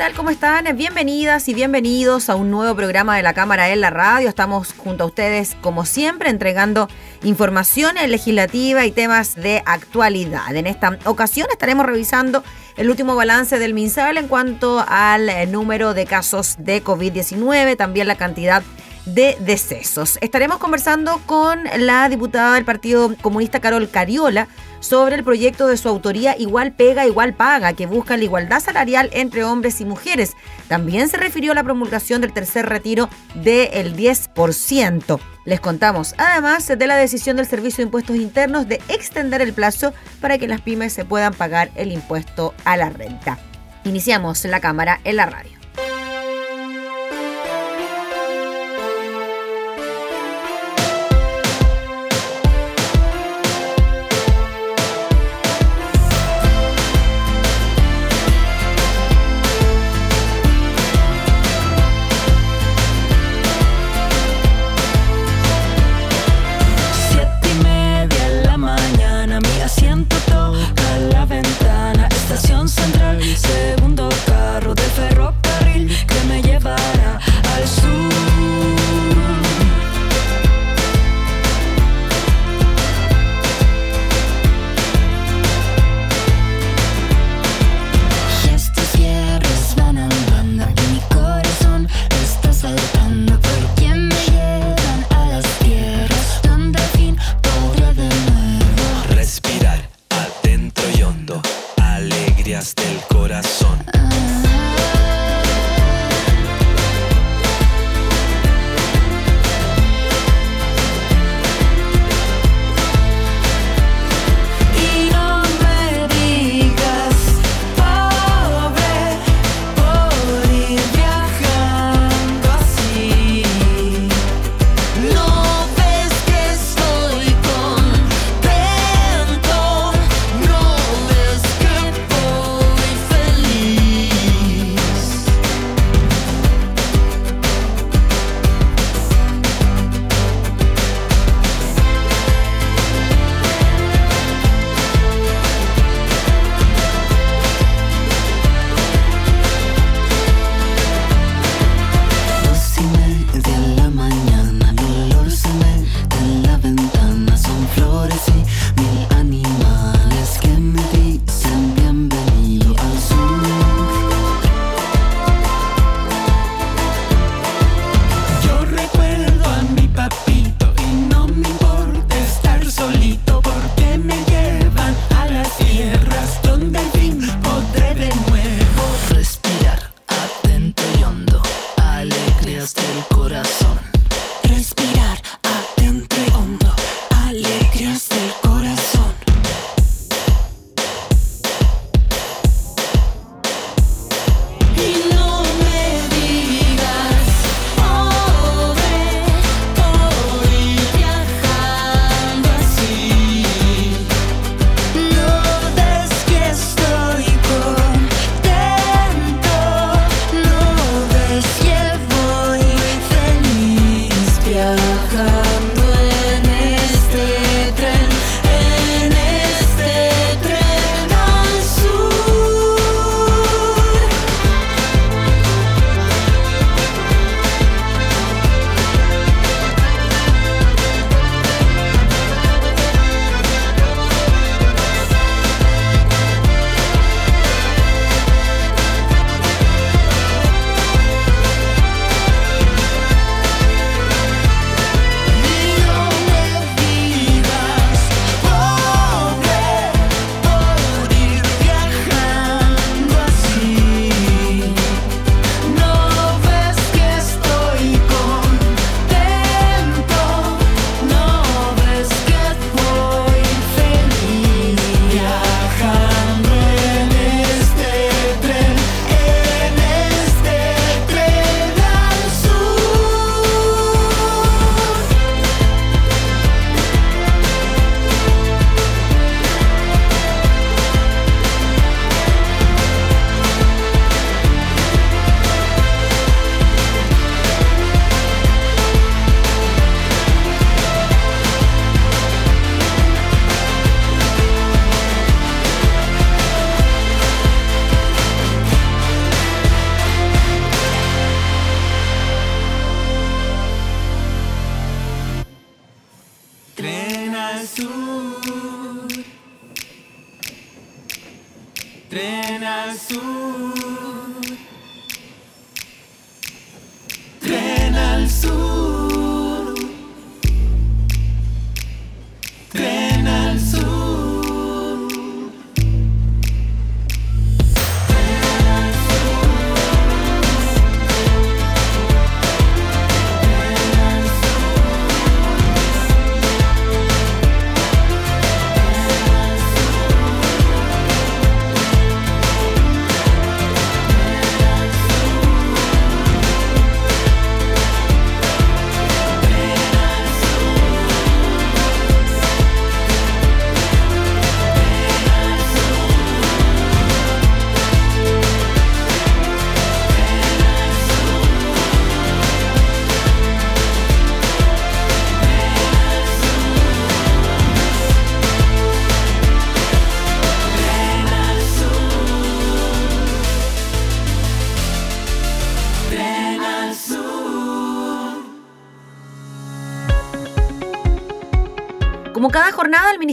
Tal? ¿Cómo están? Bienvenidas y bienvenidos a un nuevo programa de la Cámara en la Radio. Estamos junto a ustedes, como siempre, entregando información legislativa y temas de actualidad. En esta ocasión estaremos revisando el último balance del MinSal en cuanto al eh, número de casos de COVID-19, también la cantidad de decesos. Estaremos conversando con la diputada del Partido Comunista Carol Cariola sobre el proyecto de su autoría Igual Pega, Igual Paga, que busca la igualdad salarial entre hombres y mujeres. También se refirió a la promulgación del tercer retiro del 10%. Les contamos además de la decisión del Servicio de Impuestos Internos de extender el plazo para que las pymes se puedan pagar el impuesto a la renta. Iniciamos la cámara en la radio.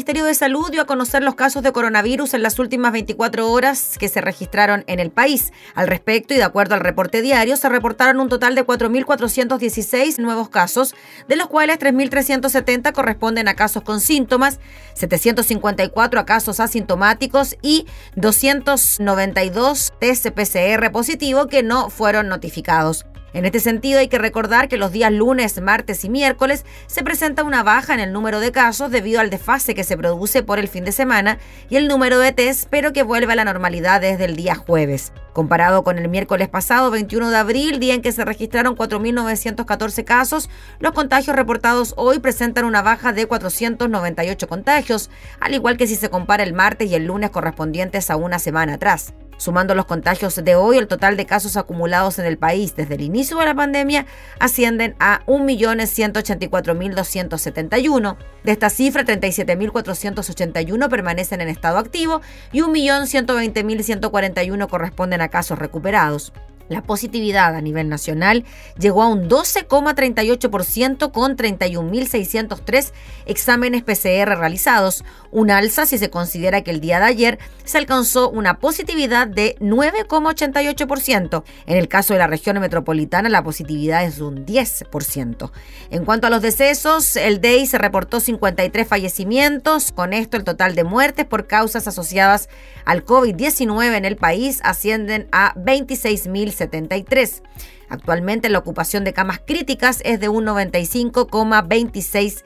Ministerio de Salud dio a conocer los casos de coronavirus en las últimas 24 horas que se registraron en el país. Al respecto, y de acuerdo al reporte diario, se reportaron un total de 4.416 nuevos casos, de los cuales 3.370 corresponden a casos con síntomas, 754 a casos asintomáticos y 292 test PCR positivo que no fueron notificados. En este sentido, hay que recordar que los días lunes, martes y miércoles se presenta una baja en el número de casos debido al desfase que se produce por el fin de semana y el número de test, pero que vuelve a la normalidad desde el día jueves. Comparado con el miércoles pasado, 21 de abril, día en que se registraron 4.914 casos, los contagios reportados hoy presentan una baja de 498 contagios, al igual que si se compara el martes y el lunes correspondientes a una semana atrás. Sumando los contagios de hoy, el total de casos acumulados en el país desde el inicio de la pandemia ascienden a 1.184.271. De esta cifra, 37.481 permanecen en estado activo y 1.120.141 corresponden a casos recuperados. La positividad a nivel nacional llegó a un 12,38% con 31.603 exámenes PCR realizados, un alza si se considera que el día de ayer se alcanzó una positividad de 9,88%. En el caso de la región metropolitana la positividad es de un 10%. En cuanto a los decesos, el DEI se reportó 53 fallecimientos, con esto el total de muertes por causas asociadas al COVID-19 en el país ascienden a 26.000 73. Actualmente la ocupación de camas críticas es de un 95,26%.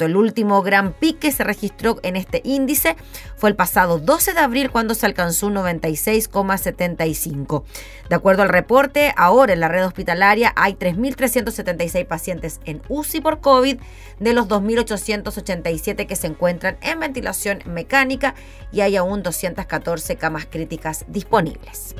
El último gran pique se registró en este índice fue el pasado 12 de abril cuando se alcanzó un 96,75. De acuerdo al reporte, ahora en la red hospitalaria hay 3.376 pacientes en UCI por COVID, de los 2.887 que se encuentran en ventilación mecánica y hay aún 214 camas críticas disponibles.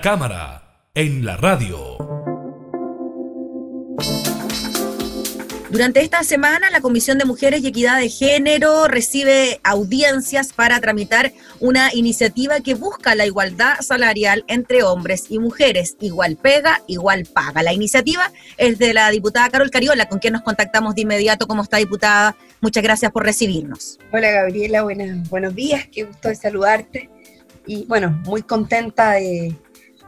Cámara, en la radio. Durante esta semana, la Comisión de Mujeres y Equidad de Género recibe audiencias para tramitar una iniciativa que busca la igualdad salarial entre hombres y mujeres. Igual pega, igual paga. La iniciativa es de la diputada Carol Cariola, con quien nos contactamos de inmediato. ¿Cómo está, diputada? Muchas gracias por recibirnos. Hola, Gabriela. Buenas, buenos días. Qué gusto de saludarte. Y bueno, muy contenta de,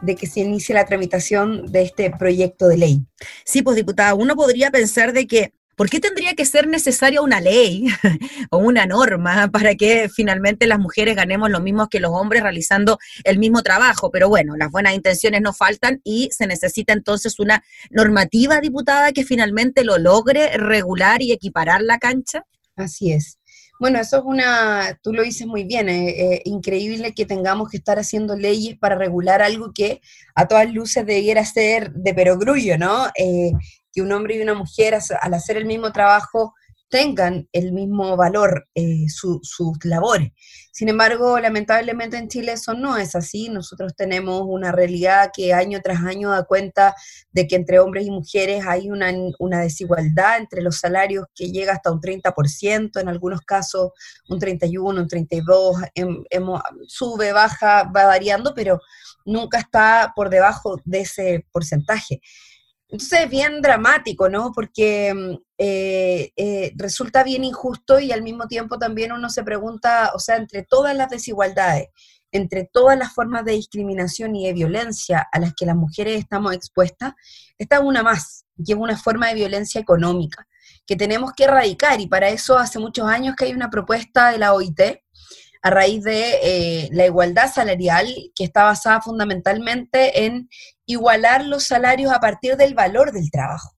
de que se inicie la tramitación de este proyecto de ley. Sí, pues diputada, uno podría pensar de que ¿Por qué tendría que ser necesaria una ley o una norma para que finalmente las mujeres ganemos lo mismo que los hombres realizando el mismo trabajo? Pero bueno, las buenas intenciones no faltan y se necesita entonces una normativa diputada que finalmente lo logre regular y equiparar la cancha. Así es. Bueno, eso es una, tú lo dices muy bien, eh, eh, increíble que tengamos que estar haciendo leyes para regular algo que a todas luces debiera ser de perogrullo, ¿no? Eh, que un hombre y una mujer al hacer el mismo trabajo tengan el mismo valor eh, sus labores. Sin embargo, lamentablemente en Chile eso no es así. Nosotros tenemos una realidad que año tras año da cuenta de que entre hombres y mujeres hay una, desigualdad entre los salarios que llega hasta un 30%, en algunos casos un 31, un 32, em, sube, baja, va variando, pero nunca está por debajo de ese porcentaje. Entonces es bien dramático, ¿no? Porque mm, eh, eh, resulta bien injusto y al mismo tiempo también uno se pregunta, o sea, entre todas las desigualdades, entre todas las formas de discriminación y de violencia a las que las mujeres estamos expuestas, está una más, que es una forma de violencia económica, que tenemos que erradicar y para eso hace muchos años que hay una propuesta de la OIT a raíz de eh, la igualdad salarial, que está basada fundamentalmente en igualar los salarios a partir del valor del trabajo,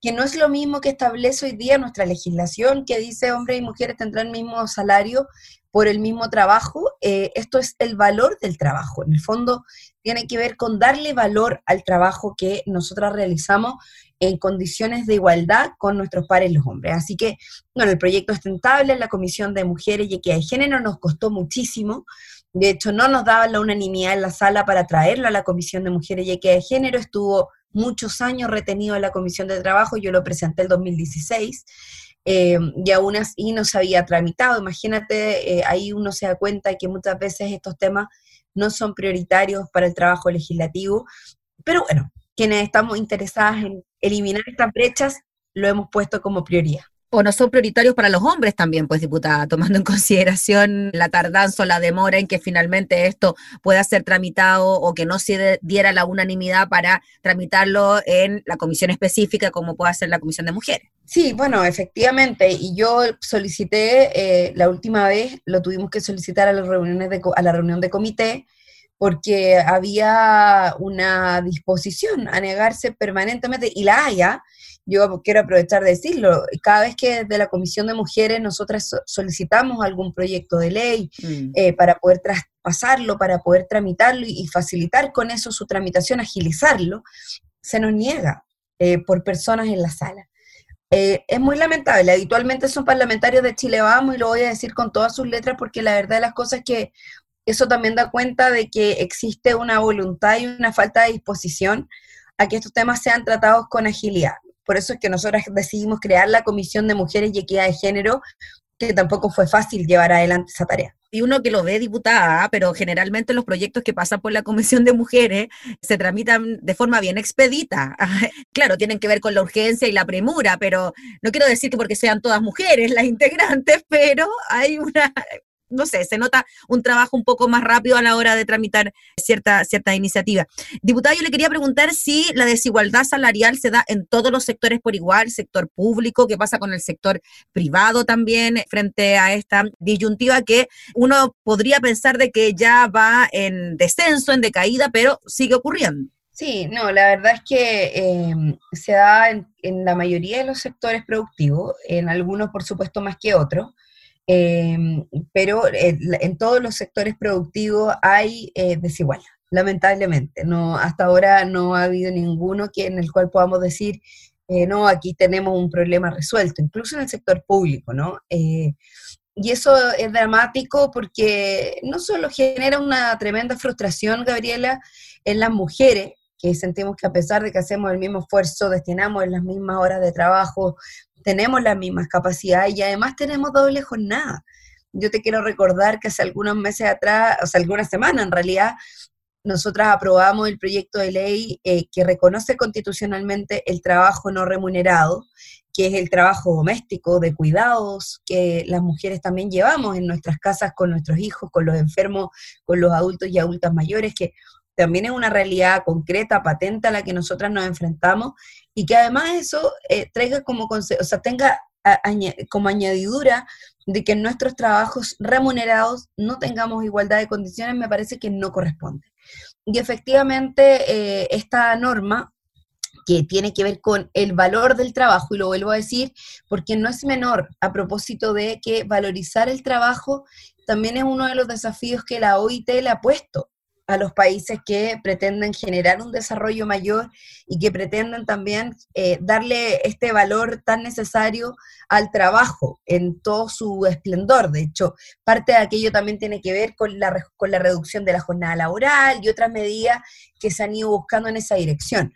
que no es lo mismo que establece hoy día nuestra legislación, que dice hombres y mujeres tendrán el mismo salario por el mismo trabajo. Eh, esto es el valor del trabajo. En el fondo, tiene que ver con darle valor al trabajo que nosotras realizamos en condiciones de igualdad con nuestros pares los hombres. Así que, bueno, el proyecto es tentable, la Comisión de Mujeres y Equidad de Género nos costó muchísimo. De hecho, no nos daban la unanimidad en la sala para traerlo a la Comisión de Mujeres y Equidad de Género. Estuvo muchos años retenido en la Comisión de Trabajo, yo lo presenté el 2016. Eh, y aún así no se había tramitado. Imagínate, eh, ahí uno se da cuenta que muchas veces estos temas no son prioritarios para el trabajo legislativo, pero bueno, quienes estamos interesadas en eliminar estas brechas, lo hemos puesto como prioridad. O no son prioritarios para los hombres también, pues diputada, tomando en consideración la tardanza o la demora en que finalmente esto pueda ser tramitado o que no se diera la unanimidad para tramitarlo en la comisión específica como pueda ser la comisión de mujeres. Sí, bueno, efectivamente, y yo solicité, eh, la última vez lo tuvimos que solicitar a, las reuniones de, a la reunión de comité, porque había una disposición a negarse permanentemente, y la haya, yo quiero aprovechar de decirlo, cada vez que desde la Comisión de Mujeres nosotras solicitamos algún proyecto de ley mm. eh, para poder traspasarlo, para poder tramitarlo y, facilitar con eso su tramitación, agilizarlo, se nos niega eh, por personas en la sala. Eh, es muy lamentable, habitualmente son parlamentarios de Chile Vamos y lo voy a decir con todas sus letras porque la verdad de las cosas es que eso también da cuenta de que existe una voluntad y una falta de disposición a que estos temas sean tratados con agilidad. Por eso es que nosotros decidimos crear la Comisión de Mujeres y Equidad de Género, que tampoco fue fácil llevar adelante esa tarea. Y uno que lo ve diputada, pero generalmente los proyectos que pasan por la Comisión de Mujeres se tramitan de forma bien expedita. claro, tienen que ver con la urgencia y la premura, pero no quiero decir que porque sean todas mujeres las integrantes, pero hay una no sé, se nota un trabajo un poco más rápido a la hora de tramitar cierta, iniciativa. Diputada, yo le quería preguntar si la desigualdad salarial se da en todos los sectores por igual, sector público, qué pasa con el sector privado también frente a esta disyuntiva que uno podría pensar de que ya va en descenso, en decaída, pero sigue ocurriendo. Sí, no, la verdad es que em, se da en, la mayoría de los sectores productivos, en algunos por supuesto más que otros, Em, pero en todos los sectores productivos hay eh, desigualdad, lamentablemente. No, hasta ahora no ha habido ninguno que, en el cual podamos decir, eh, no, aquí tenemos un problema resuelto, incluso en el sector público, ¿no? Eh, y eso es dramático porque no solo genera una tremenda frustración, Gabriela, en las mujeres, que sentimos que a pesar de que hacemos el mismo esfuerzo, destinamos las mismas horas de trabajo, tenemos las mismas capacidades y además tenemos doble jornada. Yo te quiero recordar que hace algunos meses atrás, o sea, algunas semanas en realidad, nosotras aprobamos el proyecto de ley eh, que reconoce constitucionalmente el trabajo no remunerado, que es el trabajo doméstico, de cuidados, que las mujeres también llevamos en nuestras casas con nuestros hijos, con los enfermos, con los adultos y adultas mayores, que también es una realidad concreta, patente a la que nosotras nos enfrentamos y que además eso eh, traiga como, o sea, tenga como añadidura de que en nuestros trabajos remunerados no tengamos igualdad de condiciones, me parece que no corresponde. Y efectivamente, eh, esta norma que tiene que ver con el valor del trabajo, y lo vuelvo a decir, porque no es menor a propósito de que valorizar el trabajo también es uno de los desafíos que la OIT le ha puesto a los países que pretenden generar un desarrollo mayor y que pretenden también eh, darle este valor tan necesario al trabajo en todo su esplendor. De hecho, parte de aquello también tiene que ver con la, con la reducción de la jornada laboral y otras medidas que se han ido buscando en esa dirección.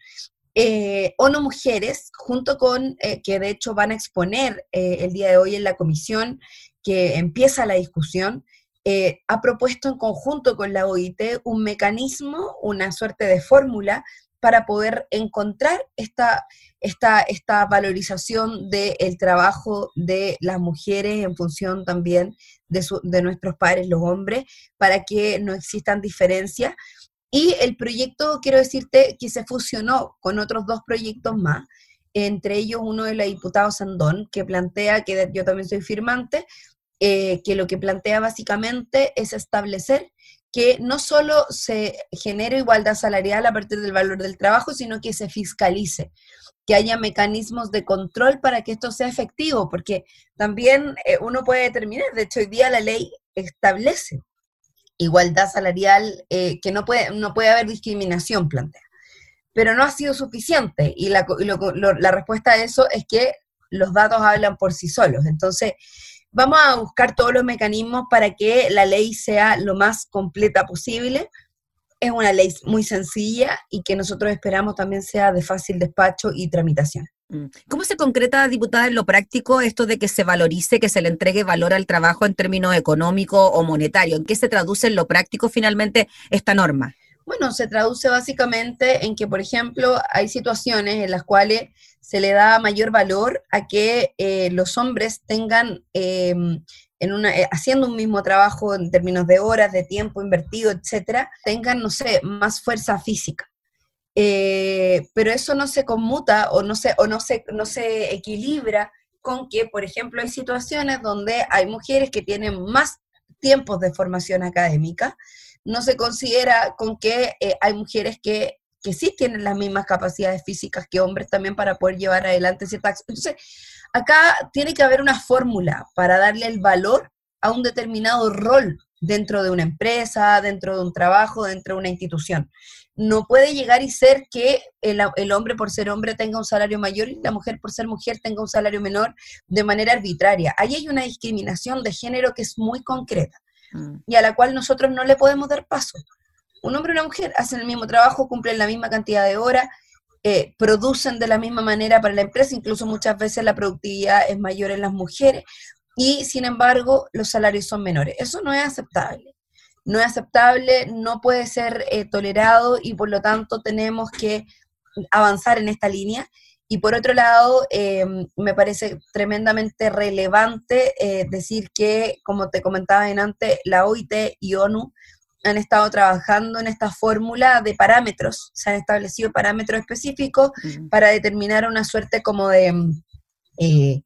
Eh, ONU Mujeres, junto con, eh, que de hecho van a exponer el día de hoy en la comisión que empieza la discusión, eh, ha propuesto en conjunto con la OIT un mecanismo, una suerte de fórmula para poder encontrar esta, esta, esta valorización del trabajo de las mujeres en función también de, de nuestros padres, los hombres, para que no existan diferencias. Y el proyecto, quiero decirte, que se fusionó con otros dos proyectos más, entre ellos uno de la diputada Sandón, que plantea, que yo también soy firmante, eh, que lo que plantea básicamente es establecer que no solo se genere igualdad salarial a partir del valor del trabajo, sino que se fiscalice, que haya mecanismos de control para que esto sea efectivo, porque también eh, uno puede determinar, de hecho hoy día la ley establece igualdad salarial, eh, que no puede, no puede haber discriminación, plantea, pero no ha sido suficiente y la, la respuesta a eso es que los datos hablan por sí solos. Entonces, Vamos a buscar todos los mecanismos para que la ley sea lo más completa posible. Es una ley muy sencilla y que nosotros esperamos también sea de fácil despacho y tramitación. Mm. ¿Cómo se concreta, diputada, en lo práctico esto de que se valorice, que se le entregue valor al trabajo en términos económicos o monetarios? ¿En qué se traduce en lo práctico finalmente esta norma? Bueno, se traduce básicamente en que, por ejemplo, hay situaciones en las cuales se le da mayor valor a que eh, los hombres tengan, em, en una, eh, haciendo un mismo trabajo en términos de horas, de tiempo invertido, etcétera, tengan, no sé, más fuerza física. Eh, pero eso no se conmuta o no se, o no no se equilibra con que, por ejemplo, hay situaciones donde hay mujeres que tienen más tiempos de formación académica, no se considera con que hay mujeres que, que, sí tienen las mismas capacidades físicas que hombres también para poder llevar adelante ciertas... Entonces, acá tiene que haber una fórmula para darle el valor a un determinado rol dentro de una empresa, dentro de un trabajo, dentro de una institución. No puede llegar y ser que el, el, hombre por ser hombre tenga un salario mayor y la mujer por ser mujer tenga un salario menor de manera arbitraria. Ahí hay una discriminación de género que es muy concreta. Mm. y a la cual nosotros no le podemos dar paso. Un hombre y una mujer hacen el mismo trabajo, cumplen la misma cantidad de horas, eh, producen de la misma manera para la empresa, incluso muchas veces la productividad es mayor en las mujeres y sin embargo los salarios son menores. Eso no es aceptable. No es aceptable, no puede ser eh, tolerado y por lo tanto tenemos que avanzar en esta línea y por otro lado, em, me parece tremendamente relevante eh, decir que, como te comentaba en antes, la OIT y ONU han estado trabajando en esta fórmula de parámetros, se han establecido parámetros específicos para determinar una suerte como de, eh,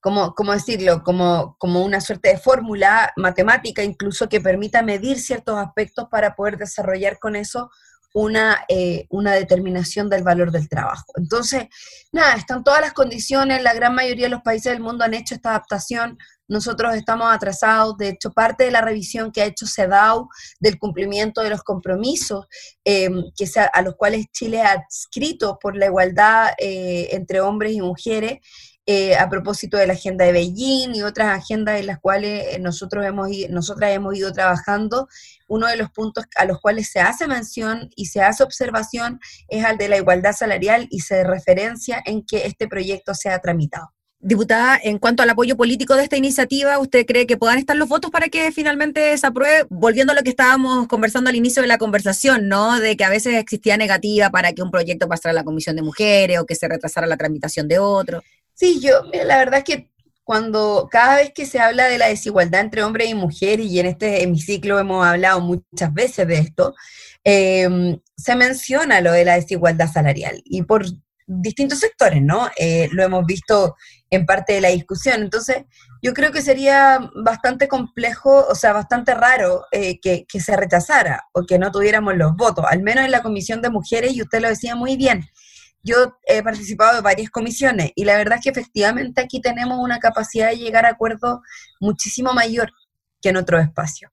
como, ¿cómo decirlo? Como, como una suerte de fórmula matemática incluso que permita medir ciertos aspectos para poder desarrollar con eso una, eh, una determinación del valor del trabajo. Entonces, nada, están todas las condiciones, la gran mayoría de los países del mundo han hecho esta adaptación, nosotros estamos atrasados, de hecho, parte de la revisión que ha hecho CEDAW del cumplimiento de los compromisos eh, que a los cuales Chile ha adscrito por la igualdad eh, entre hombres y mujeres, eh, a propósito de la agenda de Beijing y otras agendas en las cuales eh, nosotros hemos, nosotras hemos ido trabajando. Uno de los puntos a los cuales se hace mención y se hace observación es al de la igualdad salarial y se referencia en que este proyecto sea tramitado. Diputada, en cuanto al apoyo político de esta iniciativa, ¿usted cree que puedan estar los votos para que finalmente se apruebe? Volviendo a lo que estábamos conversando al inicio de la conversación, ¿no? De que a veces existía negativa para que un proyecto pasara a la Comisión de Mujeres o que se retrasara la tramitación de otro. Sí, yo, la verdad es que cuando cada vez que se habla de la desigualdad entre hombres y mujeres, y en este hemiciclo hemos hablado muchas veces de esto, em, se menciona lo de la desigualdad salarial. Y por distintos sectores, ¿no? Eh, lo hemos visto en parte de la discusión. Entonces, yo creo que sería bastante complejo, o sea, bastante raro eh, que, se rechazara o que no tuviéramos los votos, al menos en la Comisión de Mujeres, y usted lo decía muy bien. Yo he participado de varias comisiones y la verdad es que efectivamente aquí tenemos una capacidad de llegar a acuerdos muchísimo mayor que en otro espacio.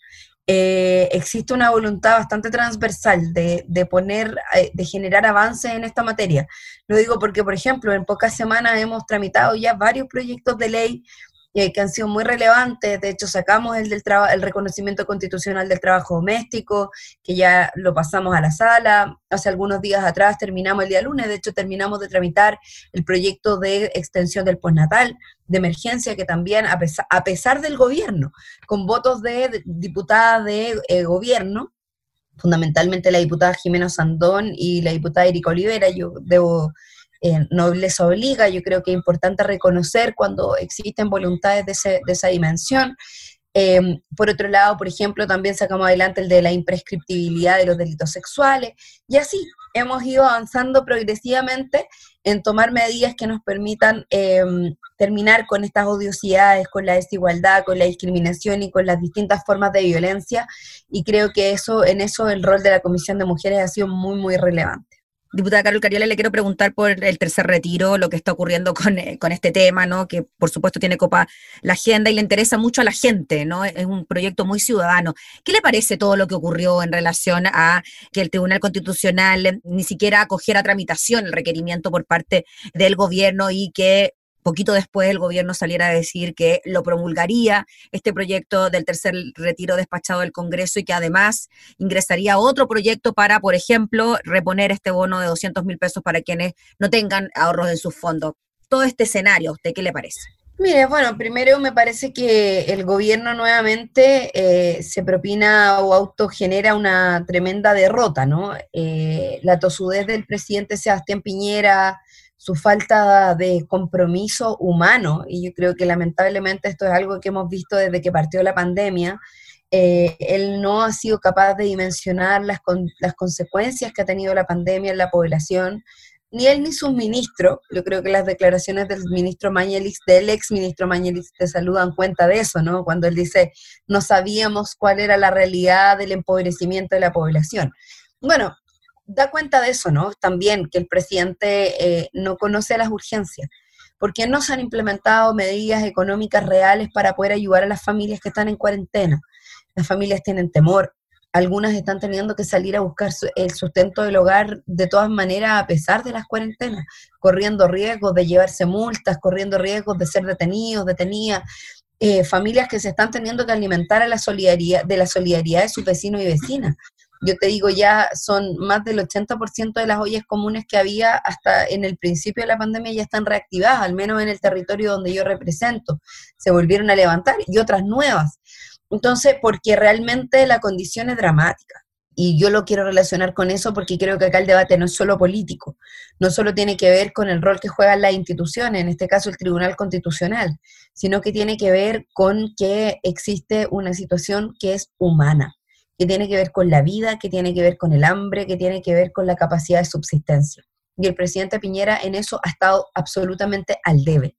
Eh, existe una voluntad bastante transversal de, de, poner, eh, de generar avances en esta materia. Lo digo porque, por ejemplo, en pocas semanas hemos tramitado ya varios proyectos de ley eh, que han sido muy relevantes. De hecho, sacamos el, del el reconocimiento constitucional del trabajo doméstico, que ya lo pasamos a la sala. Hace algunos días atrás terminamos el día lunes, de hecho, terminamos de tramitar el proyecto de extensión del postnatal de emergencia, que también, a pesar, a pesar del gobierno, con votos de, diputadas de eh, gobierno, fundamentalmente la diputada Jimena Sandón y la diputada Erika Olivera, yo debo eh, no les obliga. Yo creo que es importante reconocer cuando existen voluntades de, esa dimensión. Em, por otro lado, por ejemplo, también sacamos adelante el de la imprescriptibilidad de los delitos sexuales y así hemos ido avanzando progresivamente en tomar medidas que nos permitan em, terminar con estas odiosidades, con la desigualdad, con la discriminación y con las distintas formas de violencia y creo que eso en eso el rol de la Comisión de Mujeres ha sido muy muy relevante. Diputada Carol Cariola, le quiero preguntar por el tercer retiro, lo que está ocurriendo eh, con, este tema, ¿no? Que por supuesto tiene copa la agenda y le interesa mucho a la gente, ¿no? Es un proyecto muy ciudadano. ¿Qué le parece todo lo que ocurrió en relación a que el Tribunal Constitucional ni siquiera acogiera tramitación el requerimiento por parte del gobierno y que poquito después el gobierno saliera a decir que lo promulgaría este proyecto del tercer retiro despachado del Congreso y que además ingresaría otro proyecto para, por ejemplo, reponer este bono de 200 mil pesos para quienes no tengan ahorros en sus fondos. Todo este escenario, ¿a usted qué le parece? Mire, bueno, primero me parece que el gobierno nuevamente eh, se propina o autogenera una tremenda derrota, ¿no? Eh, la tosudez del presidente Sebastián Piñera, su falta de compromiso humano, y yo creo que lamentablemente esto es algo que hemos visto desde que partió la pandemia, eh, él no ha sido capaz de dimensionar las, las consecuencias que ha tenido la pandemia en la población, ni él ni sus ministros, yo creo que las declaraciones del ministro Mañelis, del ex ministro Mañelis, te saludan cuenta de eso, ¿no? Cuando él dice, no sabíamos cuál era la realidad del empobrecimiento de la población. Bueno, da cuenta de eso, ¿no? También que el presidente eh, no conoce las urgencias, porque no se han implementado medidas económicas reales para poder ayudar a las familias que están en cuarentena. Las familias tienen temor, algunas están teniendo que salir a buscar el sustento del hogar de todas maneras a pesar de las cuarentenas, corriendo riesgos de llevarse multas, corriendo riesgos de ser detenidos, detenidas. Eh, familias que se están teniendo que alimentar a la solidaridad, de la solidaridad de sus vecinos y vecinas yo te digo, ya son más del 80% de las ollas comunes que había hasta en el principio de la pandemia ya están reactivadas, al menos en el territorio donde yo represento. Se volvieron a levantar y otras nuevas. Entonces, porque realmente la condición es dramática. Y yo lo quiero relacionar con eso porque creo que acá el debate no es solo político, no solo tiene que ver con el rol que juegan las instituciones, en este caso el Tribunal Constitucional, sino que tiene que ver con que existe una situación que es humana que tiene que ver con la vida, que tiene que ver con el hambre, que tiene que ver con la capacidad de subsistencia. Y el presidente Piñera en eso ha estado absolutamente al debe.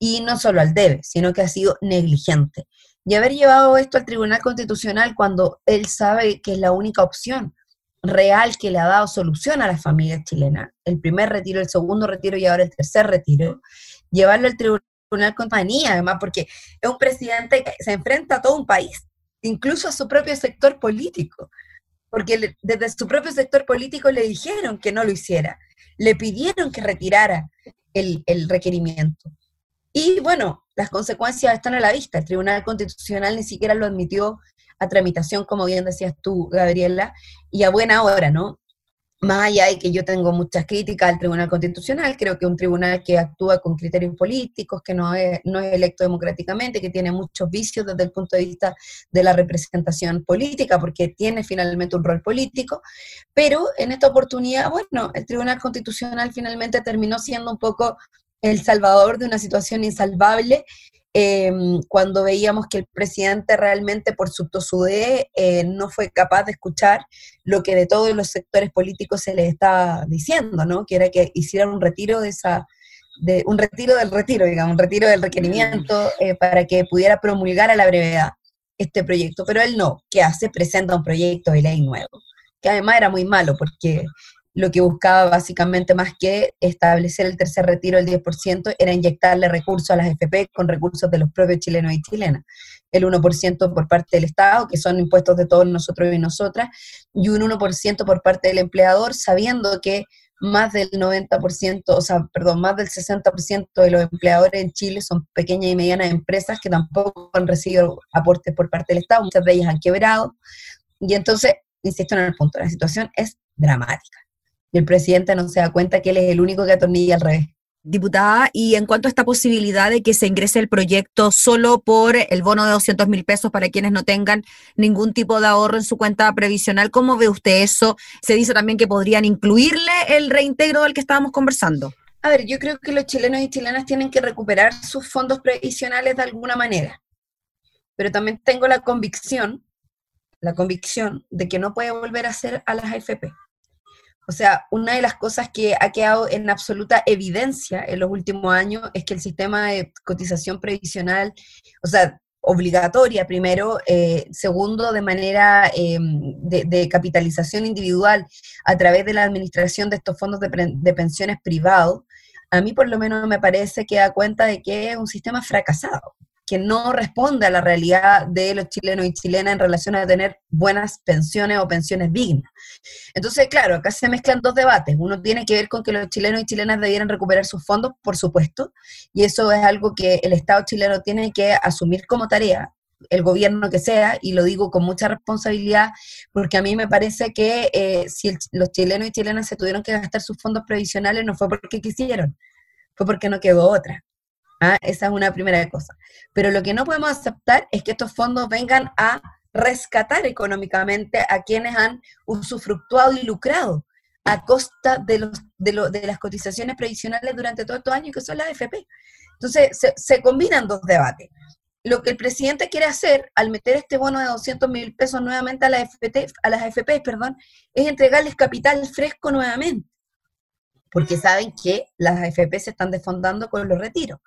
Y no solo al debe, sino que ha sido negligente. Y haber llevado esto al Tribunal Constitucional cuando él sabe que es la única opción real que le ha dado solución a las familias chilenas, el primer retiro, el segundo retiro y ahora el tercer retiro, llevarlo al Tribunal Compañía, además, porque es un presidente que se enfrenta a todo un país incluso a su propio sector político, porque desde su propio sector político le dijeron que no lo hiciera, le pidieron que retirara el, requerimiento. Y bueno, las consecuencias están a la vista. El Tribunal Constitucional ni siquiera lo admitió a tramitación, como bien decías tú, Gabriela, y a buena hora, ¿no? Más allá de que yo tengo muchas críticas al Tribunal Constitucional, creo que un tribunal que actúa con criterios políticos, que no es, no es electo democráticamente, que tiene muchos vicios desde el punto de vista de la representación política, porque tiene finalmente un rol político, pero en esta oportunidad, bueno, el Tribunal Constitucional finalmente terminó siendo un poco el salvador de una situación insalvable Em, cuando veíamos que el presidente realmente por su tosudez eh, no fue capaz de escuchar lo que de todos los sectores políticos se le estaba diciendo, ¿no? Que era que hicieran un retiro de esa, de, un retiro del retiro, digamos, un retiro del requerimiento eh, para que pudiera promulgar a la brevedad este proyecto. Pero él no, ¿qué hace? Presenta un proyecto de ley nuevo, que además era muy malo porque lo que buscaba básicamente más que establecer el tercer retiro del 10% era inyectarle recursos a las FP con recursos de los propios chilenos y chilenas. El 1% por parte del Estado, que son impuestos de todos nosotros y nosotras, y un 1% por parte del empleador, sabiendo que más del 90%, o sea, perdón, más del 60% de los empleadores en Chile son pequeñas y medianas empresas que tampoco han recibido aportes por parte del Estado, muchas de ellas han quebrado. Y entonces, insisto en el punto, la situación es dramática y el presidente no se da cuenta que él es el único que atornilla al revés. Diputada, y en cuanto a esta posibilidad de que se ingrese el proyecto solo por el bono de 200 mil pesos para quienes no tengan ningún tipo de ahorro en su cuenta previsional, ¿cómo ve usted eso? Se dice también que podrían incluirle el reintegro del que estábamos conversando. A ver, yo creo que los chilenos y chilenas tienen que recuperar sus fondos previsionales de alguna manera, pero también tengo la convicción, la convicción de que no puede volver a ser a las AFP. O sea, una de las cosas que ha quedado en absoluta evidencia en los últimos años es que el sistema de cotización previsional, o sea, obligatoria primero, eh, segundo, de manera em, de, capitalización individual a través de la administración de estos fondos de, de pensiones privados, a mí por lo menos me parece que da cuenta de que es un sistema fracasado que no responde a la realidad de los chilenos y chilenas en relación a tener buenas pensiones o pensiones dignas. Entonces, claro, acá se mezclan dos debates. Uno tiene que ver con que los chilenos y chilenas debieran recuperar sus fondos, por supuesto, y eso es algo que el Estado chileno tiene que asumir como tarea, el gobierno que sea, y lo digo con mucha responsabilidad, porque a mí me parece que eh, si los chilenos y chilenas se tuvieron que gastar sus fondos previsionales no fue porque quisieron, fue porque no quedó otra. ¿Ah? Esa es una primera cosa. Pero lo que no podemos aceptar es que estos fondos vengan a rescatar económicamente a quienes han usufructuado y lucrado a costa de, los, de, las cotizaciones previsionales durante todos estos años, que son las FP. Entonces, se, combinan dos debates. Lo que el presidente quiere hacer al meter este bono de 200 mil pesos nuevamente a, la FP, a las FP, perdón, es entregarles capital fresco nuevamente porque saben que las AFP se están desfondando con los retiros.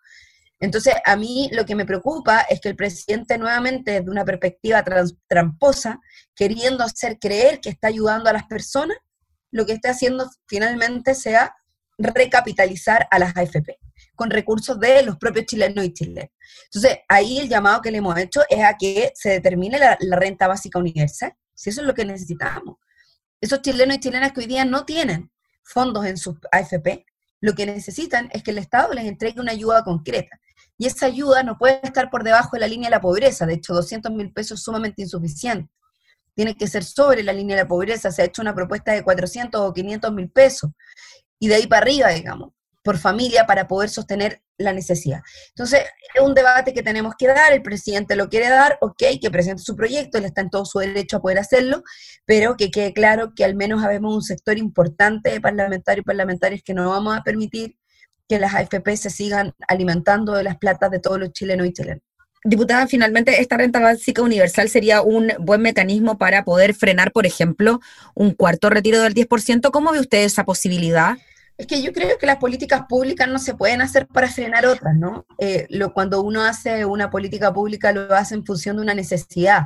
Entonces, a mí lo que me preocupa es que el presidente nuevamente, desde una perspectiva tramposa, queriendo hacer creer que está ayudando a las personas, lo que está haciendo finalmente sea recapitalizar a las AFP con recursos de los propios chilenos y chilenas. Entonces, ahí el llamado que le hemos hecho es a que se determine la renta básica universal, si eso es lo que necesitamos. Esos chilenos y chilenas que hoy día no tienen fondos en sus AFP, lo que necesitan es que el Estado les entregue una ayuda concreta. Y esa ayuda no puede estar por debajo de la línea de la pobreza. De hecho, 200 mil pesos es sumamente insuficiente. Tiene que ser sobre la línea de la pobreza. Se ha hecho una propuesta de 400 o 500 mil pesos. Y de ahí para arriba, digamos por familia para poder sostener la necesidad. Entonces, es un debate que tenemos que dar, el presidente lo quiere dar, ok, que presente su proyecto, él está en todo su derecho a poder hacerlo, pero que quede claro que al menos habemos un sector importante de parlamentarios y parlamentarios que no vamos a permitir que las AFP se sigan alimentando de las platas de todos los chilenos y chilenas. Diputada, finalmente, esta renta básica universal sería un buen mecanismo para poder frenar, por ejemplo, un cuarto retiro del 10%. ¿Cómo ve usted esa posibilidad? Es que yo creo que las políticas públicas no se pueden hacer para frenar otras, ¿no? Eh, lo, cuando uno hace una política pública lo hace en función de una necesidad.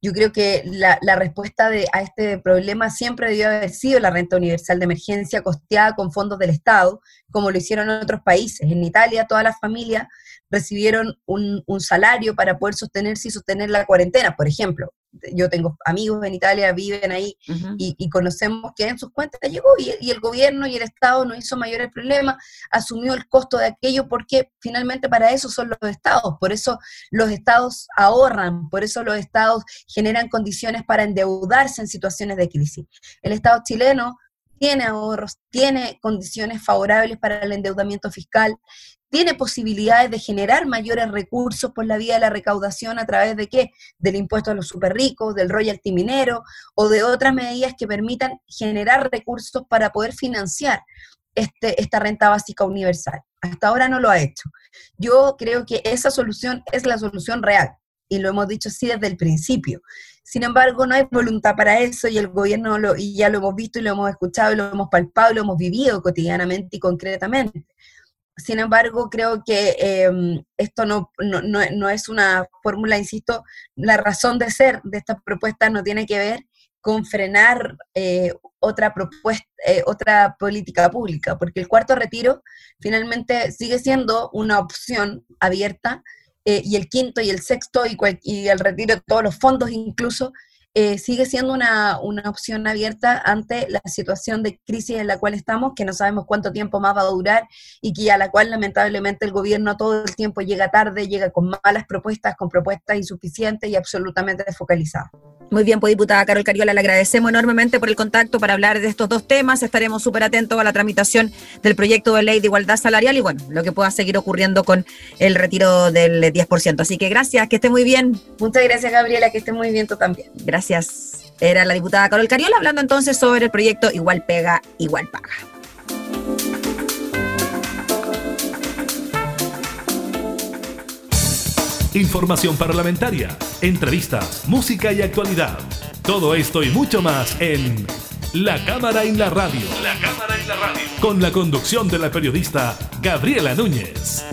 Yo creo que la, respuesta de, a este problema siempre debió haber sido la renta universal de emergencia costeada con fondos del Estado, como lo hicieron en otros países. En Italia todas las familias recibieron un salario para poder sostenerse y sostener la cuarentena, por ejemplo. Yo tengo amigos en Italia, viven ahí y, conocemos que en sus cuentas llegó y, el gobierno y el Estado no hizo mayores problemas, asumió el costo de aquello porque finalmente para eso son los estados, por eso los estados ahorran, por eso los estados generan condiciones para endeudarse en situaciones de crisis. El Estado chileno tiene ahorros, tiene condiciones favorables para el endeudamiento fiscal, tiene posibilidades de generar mayores recursos por la vía de la recaudación a través de qué? Del impuesto a los superricos, del royalty minero o de otras medidas que permitan generar recursos para poder financiar este, esta renta básica universal. Hasta ahora no lo ha hecho. Yo creo que esa solución es la solución real y lo hemos dicho así desde el principio. Sin embargo, no hay voluntad para eso y el gobierno, lo, y ya lo hemos visto y lo hemos escuchado y lo hemos palpado y lo hemos vivido cotidianamente y concretamente. Sin embargo, creo que em, esto no, no, es una fórmula, insisto, la razón de ser de esta propuesta no tiene que ver con frenar eh, otra propuesta, eh, otra política pública, porque el cuarto retiro finalmente sigue siendo una opción abierta eh, y el quinto y el sexto y, y, el retiro de todos los fondos incluso eh, sigue siendo una, una, opción abierta ante la situación de crisis en la cual estamos, que no sabemos cuánto tiempo más va a durar y que a la cual lamentablemente el gobierno todo el tiempo llega tarde, llega con malas propuestas, con propuestas insuficientes y absolutamente desfocalizadas. Muy bien, pues diputada Carol Cariola, le agradecemos enormemente por el contacto para hablar de estos dos temas. Estaremos súper atentos a la tramitación del proyecto de ley de igualdad salarial y bueno, lo que pueda seguir ocurriendo con el retiro del 10%. Así que gracias, que esté muy bien. Muchas gracias, Gabriela, que esté muy bien tú también. Gracias. Gracias. Era la diputada Carol Cariola hablando entonces sobre el proyecto Igual Pega, Igual Paga. Información parlamentaria, entrevistas, música y actualidad. Todo esto y mucho más en La Cámara en la Radio. La Cámara en la Radio. Con la conducción de la periodista Gabriela Núñez.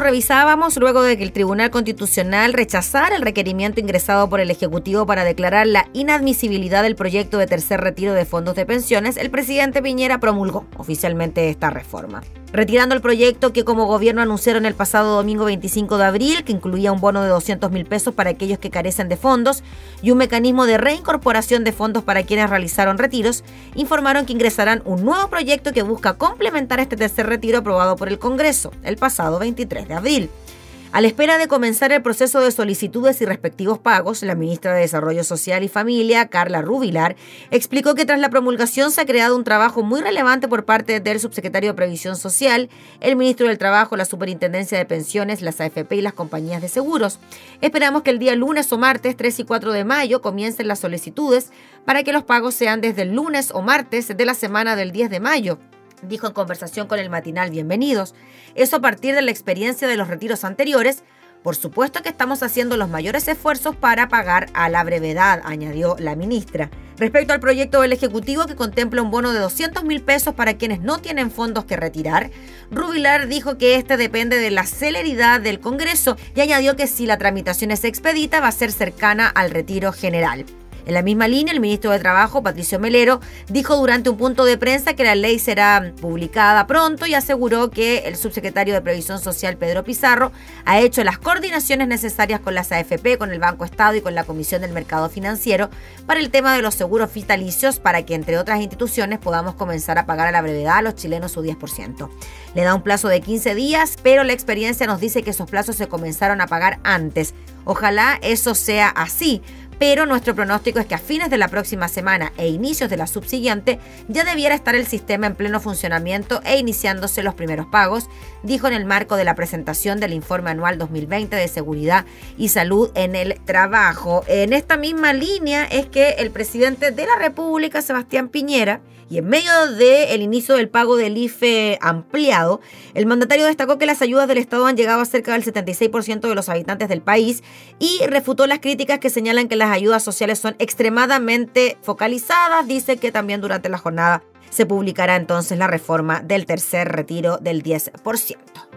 Revisábamos luego de que el Tribunal Constitucional rechazara el requerimiento ingresado por el Ejecutivo para declarar la inadmisibilidad del proyecto de tercer retiro de fondos de pensiones, el presidente Piñera promulgó oficialmente esta reforma retirando el proyecto que como gobierno anunciaron el pasado domingo 25 de abril, que incluía un bono de 200 mil pesos para aquellos que carecen de fondos y un mecanismo de reincorporación de fondos para quienes realizaron retiros, informaron que ingresarán un nuevo proyecto que busca complementar este tercer retiro aprobado por el Congreso el pasado 23 de abril. A la espera de comenzar el proceso de solicitudes y respectivos pagos, la ministra de Desarrollo Social y Familia, Carla Rubilar, explicó que tras la promulgación se ha creado un trabajo muy relevante por parte del subsecretario de Previsión Social, el ministro del Trabajo, la Superintendencia de Pensiones, las AFP y las compañías de seguros. Esperamos que el día lunes o martes 3 y 4 de mayo comiencen las solicitudes para que los pagos sean desde el lunes o martes de la semana del 10 de mayo dijo en conversación con el matinal Bienvenidos. Eso a partir de la experiencia de los retiros anteriores. Por supuesto que estamos haciendo los mayores esfuerzos para pagar a la brevedad, añadió la ministra. Respecto al proyecto del Ejecutivo que contempla un bono de 200 mil pesos para quienes no tienen fondos que retirar, Rubilar dijo que este depende de la celeridad del Congreso y añadió que si la tramitación es expedita va a ser cercana al retiro general. En la misma línea, el ministro de Trabajo, Patricio Melero, dijo durante un punto de prensa que la ley será publicada pronto y aseguró que el subsecretario de Previsión Social, Pedro Pizarro, ha hecho las coordinaciones necesarias con las AFP, con el Banco Estado y con la Comisión del Mercado Financiero para el tema de los seguros vitalicios para que, entre otras instituciones, podamos comenzar a pagar a la brevedad a los chilenos su 10%. Le da un plazo de 15 días, pero la experiencia nos dice que esos plazos se comenzaron a pagar antes. Ojalá eso sea así, pero nuestro pronóstico es que a fines de la próxima semana e inicios de la subsiguiente ya debiera estar el sistema en pleno funcionamiento e iniciándose los primeros pagos, dijo en el marco de la presentación del informe anual 2020 de seguridad y salud en el trabajo. En esta misma línea es que el presidente de la República, Sebastián Piñera, y en medio del inicio del pago del IFE ampliado, el mandatario destacó que las ayudas del Estado han llegado a cerca del 76% de los habitantes del país y refutó las críticas que señalan que las ayudas sociales son extremadamente focalizadas. Dice que también durante la jornada se publicará entonces la reforma del tercer retiro del 10%.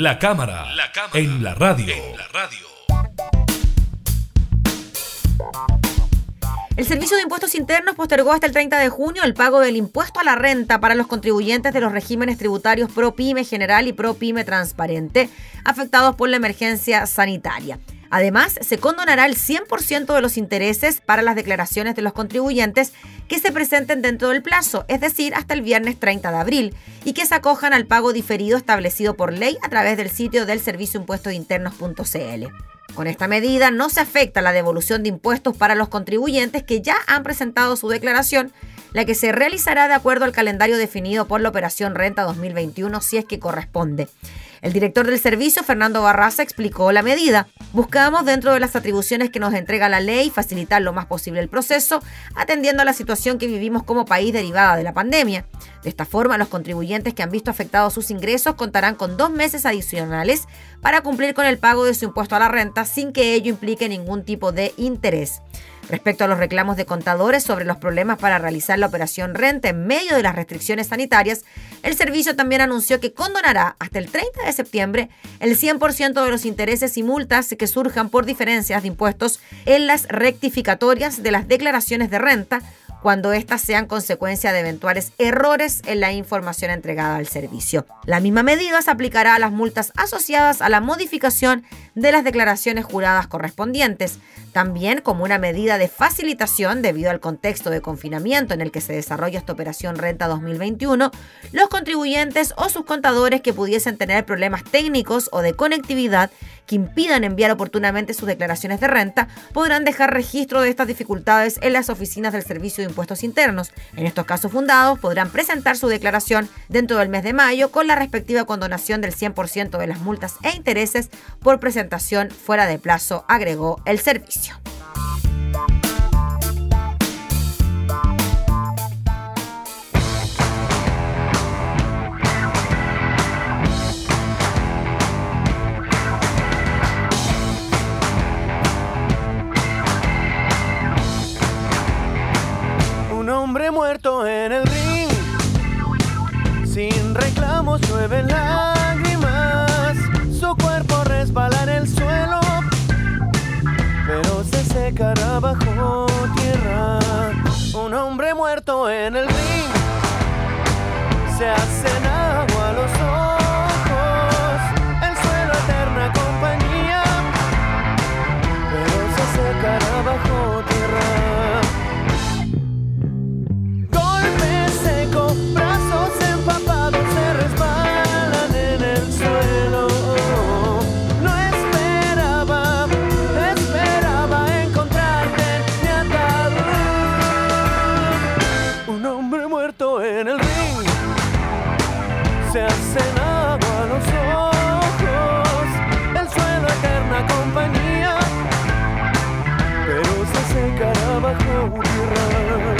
La cámara, en la radio. El Servicio de Impuestos Internos postergó hasta el 30 de junio el pago del impuesto a la renta para los contribuyentes de los regímenes tributarios Pro Pyme General y Pro Pyme Transparente afectados por la emergencia sanitaria. Además, se condonará el 100% de los intereses para las declaraciones de los contribuyentes que se presenten dentro del plazo, es decir, hasta el viernes 30 de abril, y que se acojan al pago diferido establecido por ley a través del sitio del servicio internos.cl. Con esta medida no se afecta la devolución de impuestos para los contribuyentes que ya han presentado su declaración, la que se realizará de acuerdo al calendario definido por la Operación Renta 2021 si es que corresponde. El director del servicio, Fernando Barraza, explicó la medida. Buscamos, dentro de las atribuciones que nos entrega la ley, facilitar lo más posible el proceso, atendiendo a la situación que vivimos como país derivada de la pandemia. De esta forma, los contribuyentes que han visto afectados sus ingresos contarán con dos meses adicionales para cumplir con el pago de su impuesto a la renta sin que ello implique ningún tipo de interés. Respecto a los reclamos de contadores sobre los problemas para realizar la operación renta en medio de las restricciones sanitarias, el servicio también anunció que condonará hasta el 30 de septiembre el 100% de los intereses y multas que surjan por diferencias de impuestos en las rectificatorias de las declaraciones de renta cuando éstas sean consecuencia de eventuales errores en la información entregada al servicio. La misma medida se aplicará a las multas asociadas a la modificación de las declaraciones juradas correspondientes, también como una medida de facilitación debido al contexto de confinamiento en el que se desarrolla esta operación Renta 2021, los contribuyentes o sus contadores que pudiesen tener problemas técnicos o de conectividad que impidan enviar oportunamente sus declaraciones de renta podrán dejar registro de estas dificultades en las oficinas del Servicio de Impuestos Internos. En estos casos fundados podrán presentar su declaración dentro del mes de mayo con la respectiva condonación del 100% de las multas e intereses por presentación fuera de plazo, agregó el servicio. Hombre muerto en el ring. Sin reclamos llueven lágrimas, su cuerpo resbala en el suelo, pero se secará bajo tierra. Un hombre muerto en el ring se hace agua los ojos, muerto en el ring. Se ha cenado a los ojos, el suelo eterna compañía, pero se secará bajo tierra.